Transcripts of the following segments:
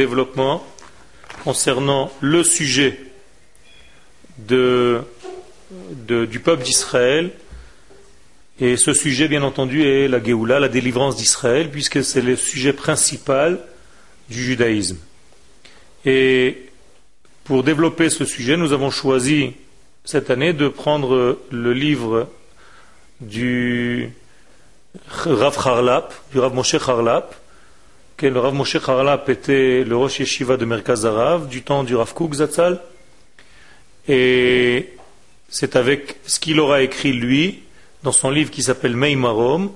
développement concernant le sujet de, du peuple d'Israël. Et ce sujet, bien entendu, est la Géoula, la délivrance d'Israël, puisque c'est le sujet principal du judaïsme. Et pour développer ce sujet, nous avons choisi cette année de prendre le livre du Rav Harlap, du Rav Moshe Harlap, le Rav Moshe Harlap était le Rosh Yeshiva de Merkaz Arav du temps du Rav Kouk Zatzal. Et c'est avec ce qu'il aura écrit lui dans son livre qui s'appelle Meimarom,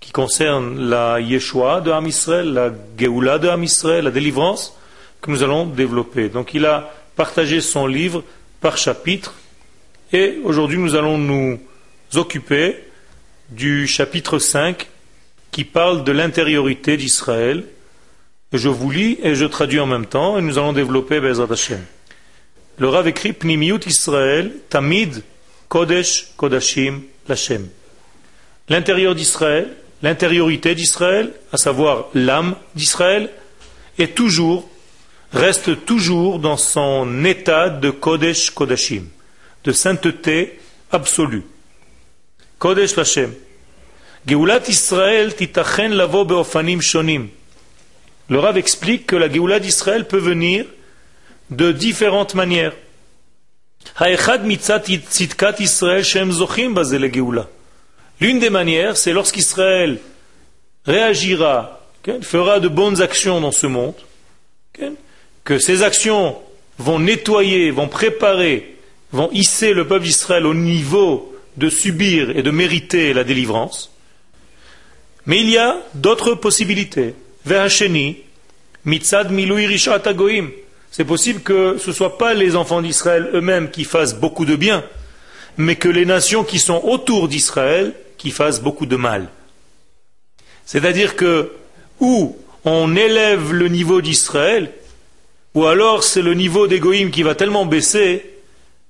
qui concerne la Yeshua de Ham Israël, la Geoula de Ham Israël, la délivrance, que nous allons développer. Donc il a partagé son livre par chapitre, et aujourd'hui nous allons nous occuper du chapitre 5 qui parle de l'intériorité d'Israël. Je vous lis et je traduis en même temps, et nous allons développer Bezat Hashem. Le Rav écrit Pnimiut Israël, Tamid Kodesh Kodashim Lashem. L'intérieur d'Israël, l'intériorité d'Israël, à savoir l'âme d'Israël, est toujours, reste toujours dans son état de Kodesh Kodashim, de sainteté absolue. Kodesh Lashem. Geulat Israël titachen lavo beofanim shonim. Le Rav explique que la Géoula d'Israël peut venir de différentes manières. L'une des manières, c'est lorsqu'Israël réagira, fera de bonnes actions dans ce monde, que ces actions vont nettoyer, vont préparer, vont hisser le peuple d'Israël au niveau de subir et de mériter la délivrance. Mais il y a d'autres possibilités. C'est possible que ce ne soient pas les enfants d'Israël eux-mêmes qui fassent beaucoup de bien, mais que les nations qui sont autour d'Israël qui fassent beaucoup de mal. C'est-à-dire que ou on élève le niveau d'Israël, ou alors c'est le niveau d'Égoïm qui va tellement baisser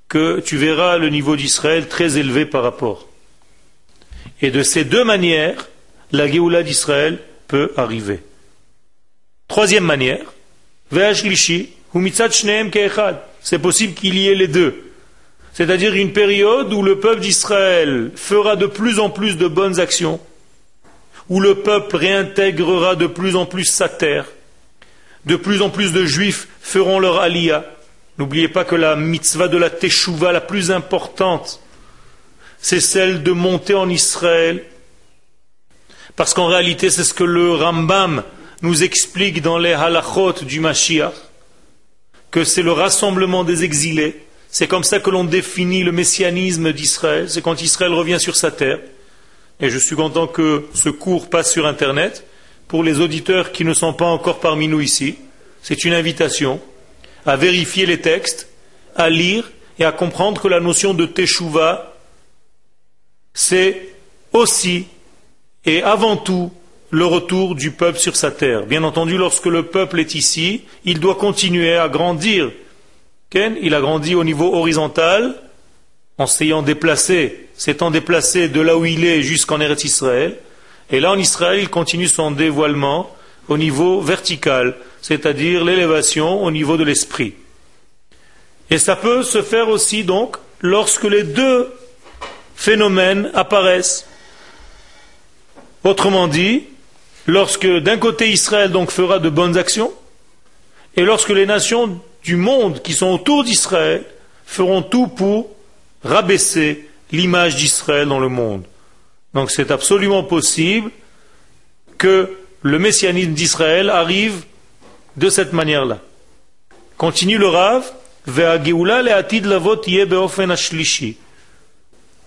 que tu verras le niveau d'Israël très élevé par rapport. Et de ces deux manières, la Géoula d'Israël peut arriver. Troisième manière, c'est possible qu'il y ait les deux. C'est-à-dire une période où le peuple d'Israël fera de plus en plus de bonnes actions, où le peuple réintégrera de plus en plus sa terre, de plus en plus de juifs feront leur aliyah. N'oubliez pas que la mitzvah de la teshuva la plus importante, c'est celle de monter en Israël, parce qu'en réalité c'est ce que le Rambam nous explique dans les halachot du Mashiach que c'est le rassemblement des exilés. C'est comme ça que l'on définit le messianisme d'Israël. C'est quand Israël revient sur sa terre. Et je suis content que ce cours passe sur Internet. Pour les auditeurs qui ne sont pas encore parmi nous ici, c'est une invitation à vérifier les textes, à lire et à comprendre que la notion de Teshuvah, c'est aussi et avant tout le retour du peuple sur sa terre. Bien entendu, lorsque le peuple est ici, il doit continuer à grandir. Il a grandi au niveau horizontal, en s'ayant déplacé, s'étant déplacé de là où il est jusqu'en Eretz Israël. Et là, en Israël, il continue son dévoilement au niveau vertical, c'est-à-dire l'élévation au niveau de l'esprit. Et ça peut se faire aussi, donc, lorsque les deux phénomènes apparaissent. Autrement dit, lorsque d'un côté Israël donc fera de bonnes actions, et lorsque les nations du monde qui sont autour d'Israël feront tout pour rabaisser l'image d'Israël dans le monde. Donc c'est absolument possible que le messianisme d'Israël arrive de cette manière-là. Continue le Rav,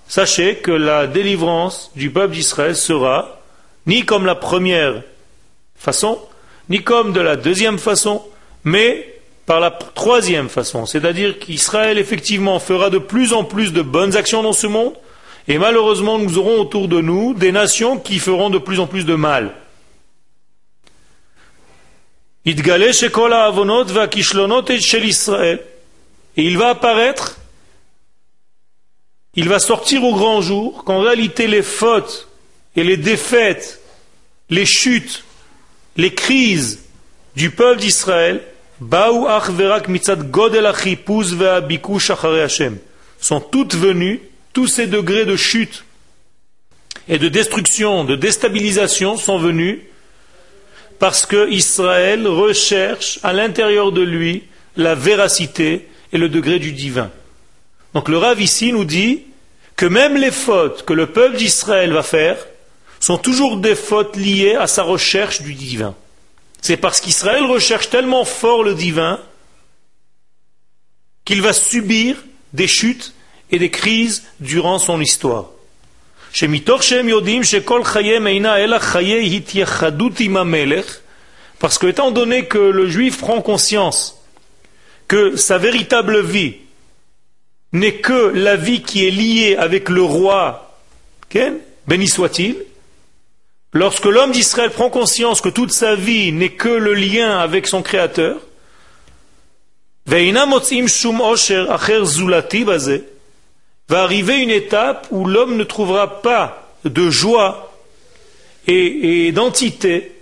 Sachez que la délivrance du peuple d'Israël sera ni comme la première façon, ni comme de la deuxième façon, mais par la troisième façon. C'est-à-dire qu'Israël, effectivement, fera de plus en plus de bonnes actions dans ce monde, et malheureusement, nous aurons autour de nous des nations qui feront de plus en plus de mal. Et il va apparaître, il va sortir au grand jour qu'en réalité les fautes et les défaites, les chutes, les crises du peuple d'Israël sont toutes venues, tous ces degrés de chute et de destruction, de déstabilisation sont venus parce que Israël recherche à l'intérieur de lui la véracité et le degré du divin. Donc le Rav ici nous dit que même les fautes que le peuple d'Israël va faire sont toujours des fautes liées à sa recherche du divin. C'est parce qu'Israël recherche tellement fort le divin qu'il va subir des chutes et des crises durant son histoire. Parce que étant donné que le juif prend conscience que sa véritable vie n'est que la vie qui est liée avec le roi, béni soit-il, Lorsque l'homme d'Israël prend conscience que toute sa vie n'est que le lien avec son Créateur, va arriver une étape où l'homme ne trouvera pas de joie et, d'entité,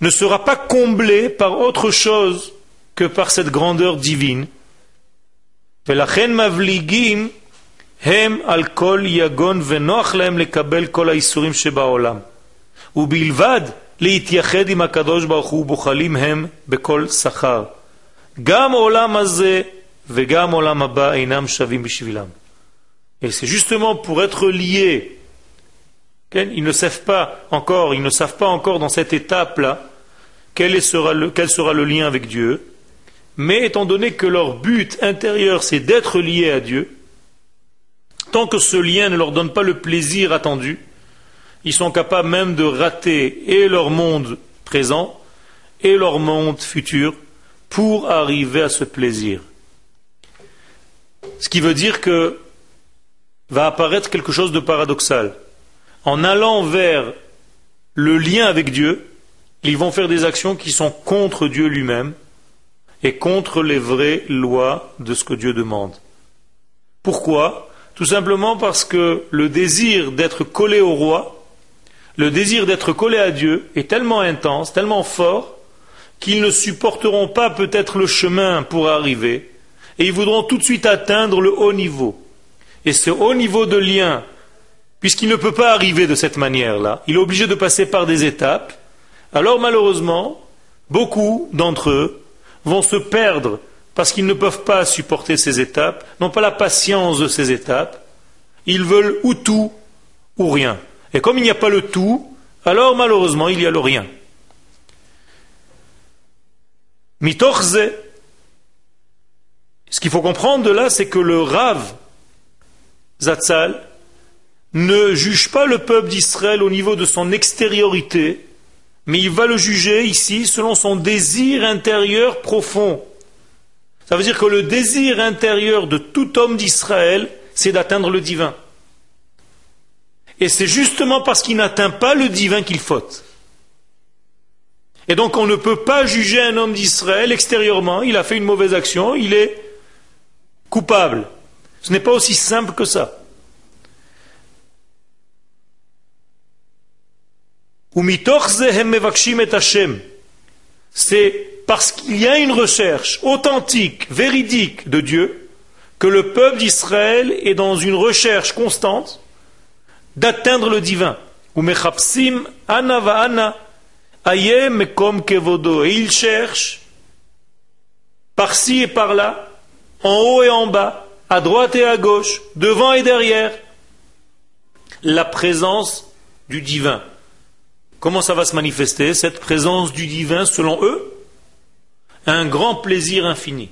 ne sera pas comblé par autre chose que par cette grandeur divine. hem al kol yagon lekabel kol להם לקבל כל האיסורים שבעולם. ובלבד להתייחד עם הקדוש ברוך הוא בוחלים הם בכל שכר. גם עולם הזה וגם עולם הבא אינם שווים בשבילם. Et c'est justement pour être liés, ils ne savent pas encore, ils ne savent pas encore dans cette étape-là quel sera, le, quel sera le lien avec Dieu, mais étant donné que leur but intérieur c'est d'être liés à Dieu, tant que ce lien ne leur donne pas le plaisir attendu, ils sont capables même de rater et leur monde présent et leur monde futur pour arriver à ce plaisir. Ce qui veut dire que va apparaître quelque chose de paradoxal. En allant vers le lien avec Dieu, ils vont faire des actions qui sont contre Dieu lui-même et contre les vraies lois de ce que Dieu demande. Pourquoi? Tout simplement parce que le désir d'être collé au roi, le désir d'être collé à Dieu est tellement intense, tellement fort, qu'ils ne supporteront pas peut-être le chemin pour arriver, et ils voudront tout de suite atteindre le haut niveau. Et ce haut niveau de lien, puisqu'il ne peut pas arriver de cette manière-là, il est obligé de passer par des étapes, alors malheureusement, beaucoup d'entre eux vont se perdre parce qu'ils ne peuvent pas supporter ces étapes, n'ont pas la patience de ces étapes, ils veulent ou tout ou rien. Et comme il n'y a pas le tout, alors malheureusement il y a le rien. Mitorze, ce qu'il faut comprendre de là, c'est que le Rav Zatzal ne juge pas le peuple d'Israël au niveau de son extériorité, mais il va le juger ici selon son désir intérieur profond. Ça veut dire que le désir intérieur de tout homme d'Israël, c'est d'atteindre le divin. Et c'est justement parce qu'il n'atteint pas le divin qu'il faute. Et donc on ne peut pas juger un homme d'Israël extérieurement, il a fait une mauvaise action, il est coupable. Ce n'est pas aussi simple que ça. C'est parce qu'il y a une recherche authentique, véridique de Dieu, que le peuple d'Israël est dans une recherche constante d'atteindre le divin. Et il cherche par-ci et par-là, en haut et en bas, à droite et à gauche, devant et derrière, la présence du divin. Comment ça va se manifester, cette présence du divin, selon eux? Un grand plaisir infini,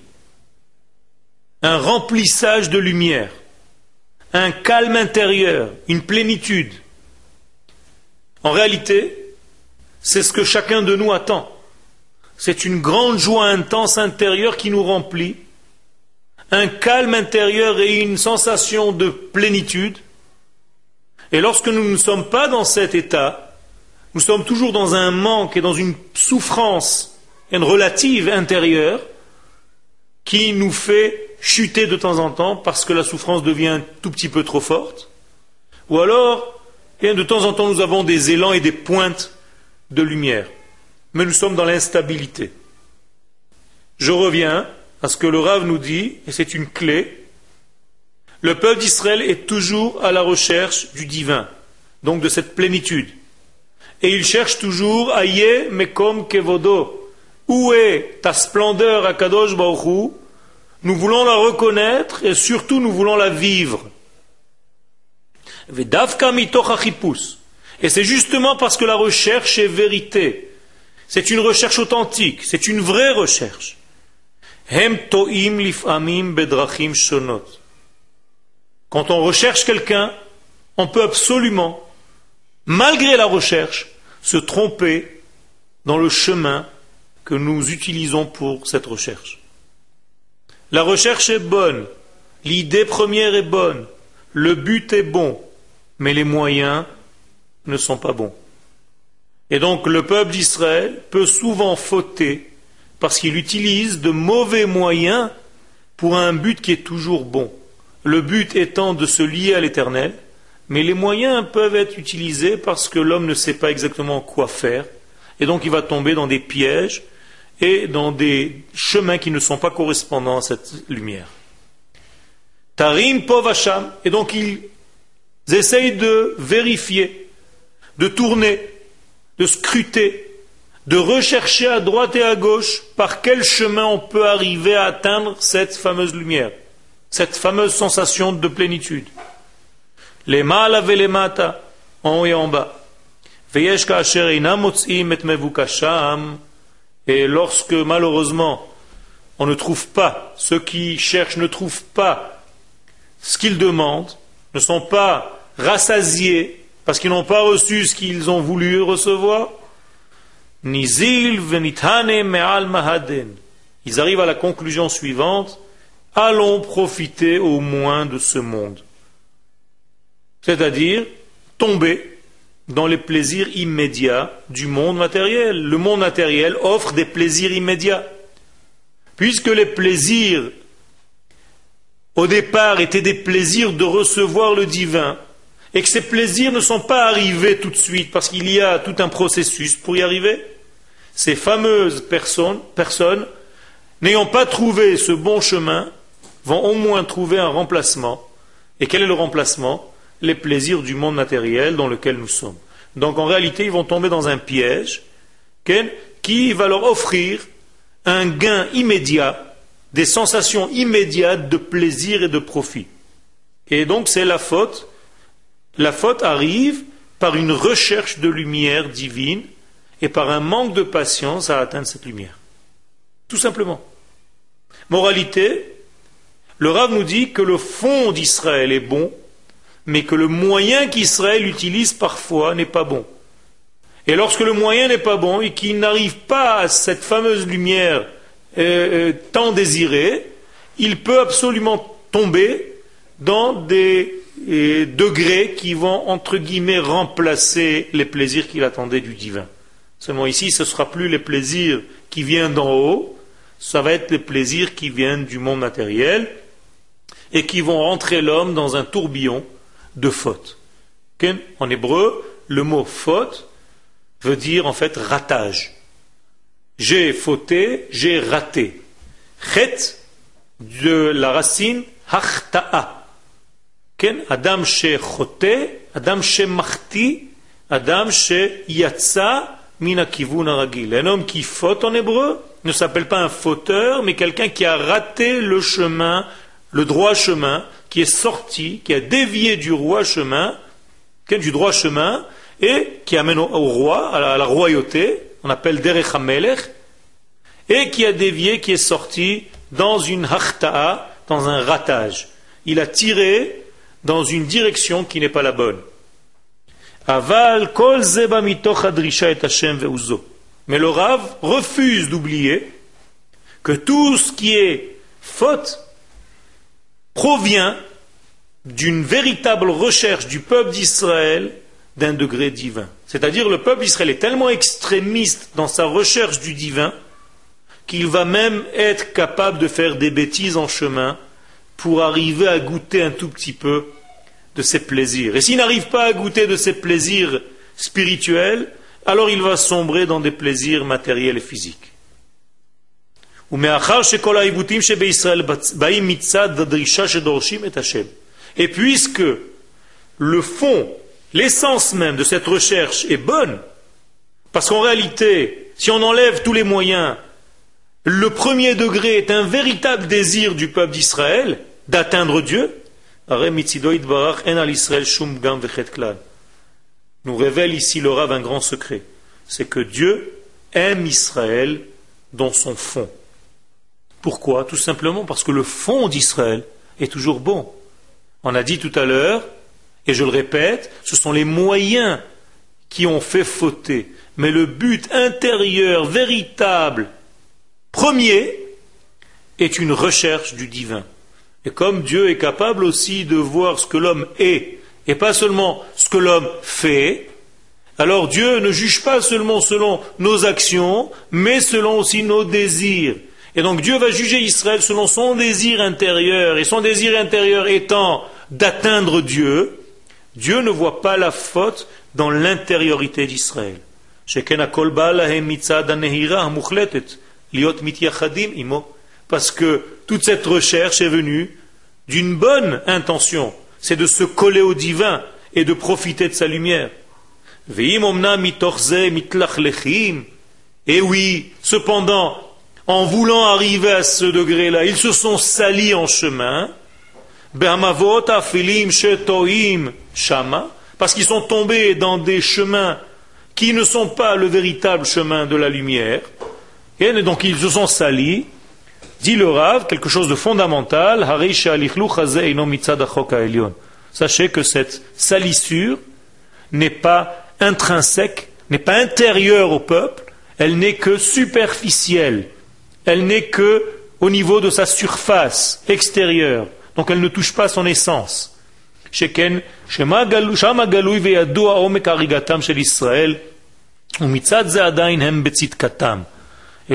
un remplissage de lumière, un calme intérieur, une plénitude. En réalité, c'est ce que chacun de nous attend. C'est une grande joie intense intérieure qui nous remplit, un calme intérieur et une sensation de plénitude. Et lorsque nous ne sommes pas dans cet état, nous sommes toujours dans un manque et dans une souffrance, une relative intérieure, qui nous fait chuter de temps en temps parce que la souffrance devient un tout petit peu trop forte. Ou alors, de temps en temps, nous avons des élans et des pointes de lumière. mais nous sommes dans l'instabilité. Je reviens à ce que le Rav nous dit, et c'est une clé. Le peuple d'Israël est toujours à la recherche du divin, donc de cette plénitude. Et il cherche toujours Aye Mekom Kevodo. Où est ta splendeur à Kadosh Baruch Nous voulons la reconnaître et surtout nous voulons la vivre. Et c'est justement parce que la recherche est vérité. C'est une recherche authentique, c'est une vraie recherche. Quand on recherche quelqu'un, on peut absolument, malgré la recherche, se tromper dans le chemin que nous utilisons pour cette recherche. La recherche est bonne, l'idée première est bonne, le but est bon, mais les moyens ne sont pas bons. Et donc le peuple d'Israël peut souvent fauter parce qu'il utilise de mauvais moyens pour un but qui est toujours bon. Le but étant de se lier à l'éternel, mais les moyens peuvent être utilisés parce que l'homme ne sait pas exactement quoi faire, et donc il va tomber dans des pièges et dans des chemins qui ne sont pas correspondants à cette lumière. Tarim Povacham, et donc ils essayent de vérifier, de tourner, de scruter, de rechercher à droite et à gauche par quel chemin on peut arriver à atteindre cette fameuse lumière, cette fameuse sensation de plénitude. Les mal les mata, en haut et en bas. Et lorsque malheureusement on ne trouve pas, ceux qui cherchent ne trouvent pas ce qu'ils demandent, ne sont pas rassasiés parce qu'ils n'ont pas reçu ce qu'ils ont voulu recevoir. Ils arrivent à la conclusion suivante allons profiter au moins de ce monde. C'est-à-dire tomber dans les plaisirs immédiats du monde matériel. Le monde matériel offre des plaisirs immédiats. Puisque les plaisirs, au départ, étaient des plaisirs de recevoir le divin, et que ces plaisirs ne sont pas arrivés tout de suite, parce qu'il y a tout un processus pour y arriver, ces fameuses personnes, personnes n'ayant pas trouvé ce bon chemin, vont au moins trouver un remplacement. Et quel est le remplacement? Les plaisirs du monde matériel dans lequel nous sommes. Donc en réalité, ils vont tomber dans un piège qui va leur offrir un gain immédiat, des sensations immédiates de plaisir et de profit. Et donc c'est la faute. La faute arrive par une recherche de lumière divine et par un manque de patience à atteindre cette lumière. Tout simplement. Moralité, le Rav nous dit que le fond d'Israël est bon, mais que le moyen qu'Israël utilise parfois n'est pas bon. Et lorsque le moyen n'est pas bon et qu'il n'arrive pas à cette fameuse lumière euh, euh, tant désirée, il peut absolument tomber dans des euh, degrés qui vont, entre guillemets, remplacer les plaisirs qu'il attendait du divin. Seulement ici, ce ne sera plus les plaisirs qui viennent d'en haut, ça va être les plaisirs qui viennent du monde matériel et qui vont rentrer l'homme dans un tourbillon de fautes. En hébreu, le mot faute veut dire en fait ratage. J'ai fauté, j'ai raté. Chet de la racine hachta'a. Adam she chote, Adam she machti, Adam yatsa un homme qui faute en hébreu ne s'appelle pas un fauteur, mais quelqu'un qui a raté le chemin, le droit chemin, qui est sorti, qui a dévié du roi chemin, du droit chemin, et qui amène au, roi, à la, royauté, on appelle Derech HaMelech, et qui a dévié, qui est sorti dans une hachta'a, dans un ratage. Il a tiré dans une direction qui n'est pas la bonne. Aval kol et Hashem Mais le Rav refuse d'oublier que tout ce qui est faute provient d'une véritable recherche du peuple d'Israël d'un degré divin. C'est-à-dire le peuple d'Israël est tellement extrémiste dans sa recherche du divin qu'il va même être capable de faire des bêtises en chemin pour arriver à goûter un tout petit peu de ses plaisirs. Et s'il n'arrive pas à goûter de ses plaisirs spirituels, alors il va sombrer dans des plaisirs matériels et physiques. Et puisque le fond, l'essence même de cette recherche est bonne, parce qu'en réalité, si on enlève tous les moyens, le premier degré est un véritable désir du peuple d'Israël d'atteindre Dieu, nous révèle ici le Rav un grand secret. C'est que Dieu aime Israël dans son fond. Pourquoi? Tout simplement parce que le fond d'Israël est toujours bon. On a dit tout à l'heure, et je le répète, ce sont les moyens qui ont fait fauter. Mais le but intérieur, véritable, premier, est une recherche du divin. Et comme Dieu est capable aussi de voir ce que l'homme est, et pas seulement ce que l'homme fait, alors Dieu ne juge pas seulement selon nos actions, mais selon aussi nos désirs. Et donc Dieu va juger Israël selon son désir intérieur, et son désir intérieur étant d'atteindre Dieu, Dieu ne voit pas la faute dans l'intériorité d'Israël. Parce que toute cette recherche est venue d'une bonne intention, c'est de se coller au divin et de profiter de sa lumière. Et oui, cependant, en voulant arriver à ce degré-là, ils se sont salis en chemin, parce qu'ils sont tombés dans des chemins qui ne sont pas le véritable chemin de la lumière, et donc ils se sont salis, Dit le Rav, quelque chose de fondamental, Sachez que cette salissure n'est pas intrinsèque, n'est pas intérieure au peuple, elle n'est que superficielle, elle n'est que au niveau de sa surface extérieure, donc elle ne touche pas son essence. Et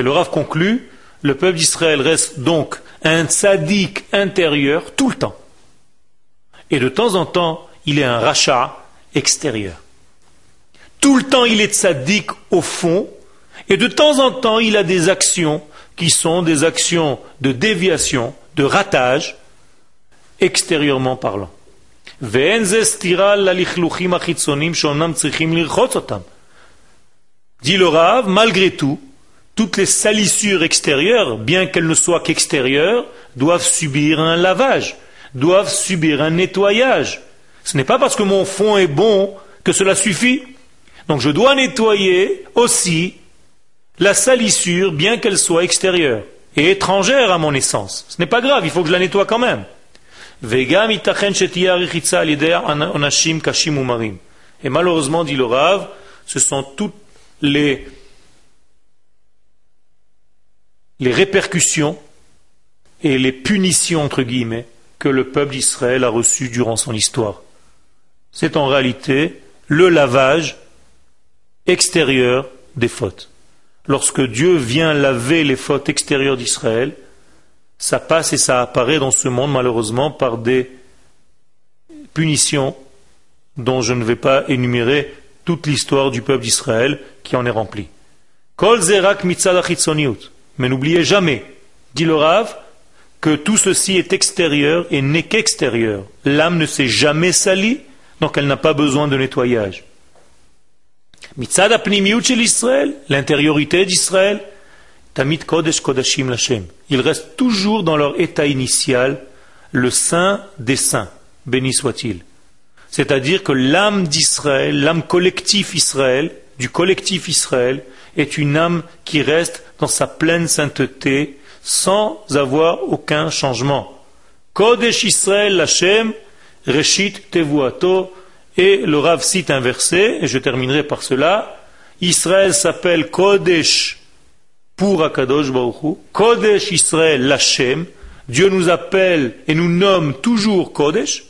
le Rav conclut le peuple d'Israël reste donc un tzaddik intérieur tout le temps. Et de temps en temps, il est un rachat extérieur. Tout le temps, il est tzaddik au fond, et de temps en temps, il a des actions qui sont des actions de déviation, de ratage, extérieurement parlant. Dit le Rav, malgré tout, toutes les salissures extérieures, bien qu'elles ne soient qu'extérieures, doivent subir un lavage, doivent subir un nettoyage. Ce n'est pas parce que mon fond est bon que cela suffit. Donc je dois nettoyer aussi la salissure, bien qu'elle soit extérieure et étrangère à mon essence. Ce n'est pas grave, il faut que je la nettoie quand même. Et malheureusement, dit le Rav, ce sont toutes les les répercussions et les punitions, entre guillemets, que le peuple d'Israël a reçues durant son histoire. C'est en réalité le lavage extérieur des fautes. Lorsque Dieu vient laver les fautes extérieures d'Israël, ça passe et ça apparaît dans ce monde malheureusement par des punitions dont je ne vais pas énumérer toute l'histoire du peuple d'Israël qui en est remplie. Mais n'oubliez jamais, dit le Rav, que tout ceci est extérieur et n'est qu'extérieur. L'âme ne s'est jamais salie, donc elle n'a pas besoin de nettoyage. L'intériorité d'Israël, tamit kodesh kodashim lachem. Ils restent toujours dans leur état initial, le saint des saints, béni soit-il. C'est-à-dire que l'âme d'Israël, l'âme collectif Israël, du collectif Israël, est une âme qui reste dans sa pleine sainteté sans avoir aucun changement. Kodesh Israël Hashem, Reshit Tevuato, et le Rav cite un verset, et je terminerai par cela. Israël s'appelle Kodesh pour Akadosh Baruch Kodesh Israël Lachem. Dieu nous appelle et nous nomme toujours Kodesh.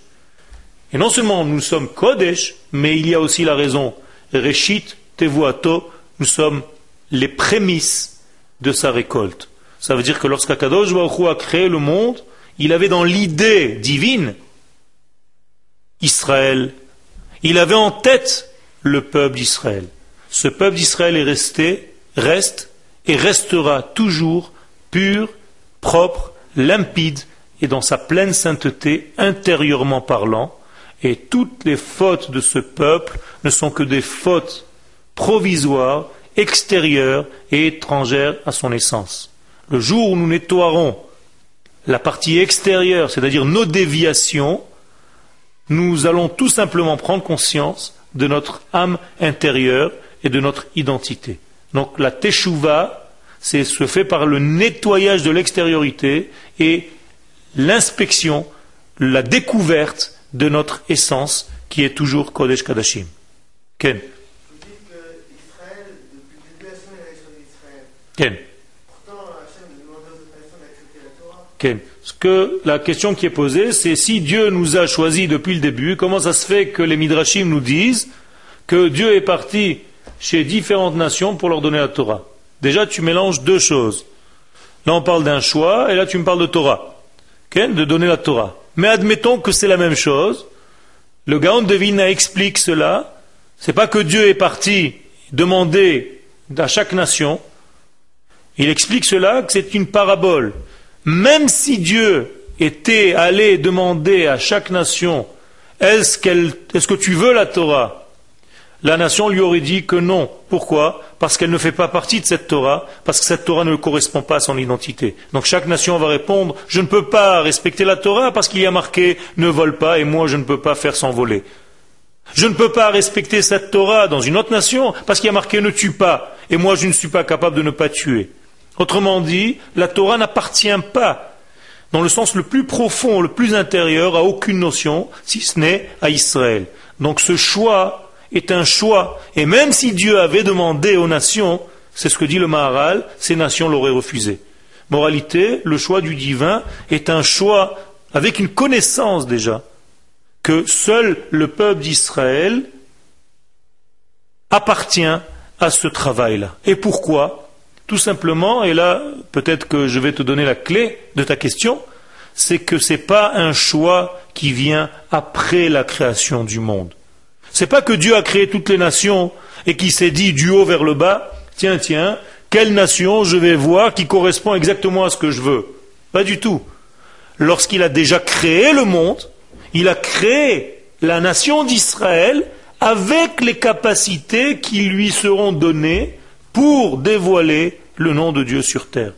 Et non seulement nous sommes Kodesh, mais il y a aussi la raison. Reshit Tevuato, nous sommes les prémices de sa récolte. Ça veut dire que lorsqu'Akadosh Baruch a créé le monde, il avait dans l'idée divine Israël. Il avait en tête le peuple d'Israël. ce peuple d'Israël est resté, reste et restera toujours pur, propre, limpide et dans sa pleine sainteté, intérieurement parlant, et toutes les fautes de ce peuple ne sont que des fautes provisoires, extérieures et étrangères à son essence. Le jour où nous nettoierons la partie extérieure, c'est-à-dire nos déviations, nous allons tout simplement prendre conscience de notre âme intérieure et de notre identité. Donc la teshuva, c'est se fait par le nettoyage de l'extériorité et l'inspection, la découverte de notre essence qui est toujours Kodesh Kadashim. Ken. Ken. Ken. Que la question qui est posée, c'est si Dieu nous a choisis depuis le début, comment ça se fait que les Midrashim nous disent que Dieu est parti chez différentes nations pour leur donner la Torah? Déjà, tu mélanges deux choses. Là, on parle d'un choix, et là, tu me parles de Torah de donner la Torah. Mais admettons que c'est la même chose. Le Gaon de Vilna explique cela. C'est pas que Dieu est parti demander à chaque nation. Il explique cela que c'est une parabole. Même si Dieu était allé demander à chaque nation est-ce, que tu veux la Torah? La nation lui aurait dit que non. Pourquoi? Parce qu'elle ne fait pas partie de cette Torah, parce que cette Torah ne correspond pas à son identité. Donc chaque nation va répondre, je ne peux pas respecter la Torah parce qu'il y a marqué ne vole pas et moi je ne peux pas faire sans voler. Je ne peux pas respecter cette Torah dans une autre nation parce qu'il y a marqué ne tue pas et moi je ne suis pas capable de ne pas tuer. Autrement dit, la Torah n'appartient pas dans le sens le plus profond, le plus intérieur, à aucune notion, si ce n'est à Israël. Donc ce choix est un choix. Et même si Dieu avait demandé aux nations, c'est ce que dit le Maharal, ces nations l'auraient refusé. Moralité, le choix du divin est un choix avec une connaissance déjà que seul le peuple d'Israël appartient à ce travail-là. Et pourquoi? Tout simplement, et là peut-être que je vais te donner la clé de ta question, c'est que ce n'est pas un choix qui vient après la création du monde. C'est pas que Dieu a créé toutes les nations et qui s'est dit du haut vers le bas, tiens, tiens, quelle nation je vais voir qui correspond exactement à ce que je veux. Pas du tout. Lorsqu'il a déjà créé le monde, il a créé la nation d'Israël avec les capacités qui lui seront données pour dévoiler le nom de Dieu sur terre.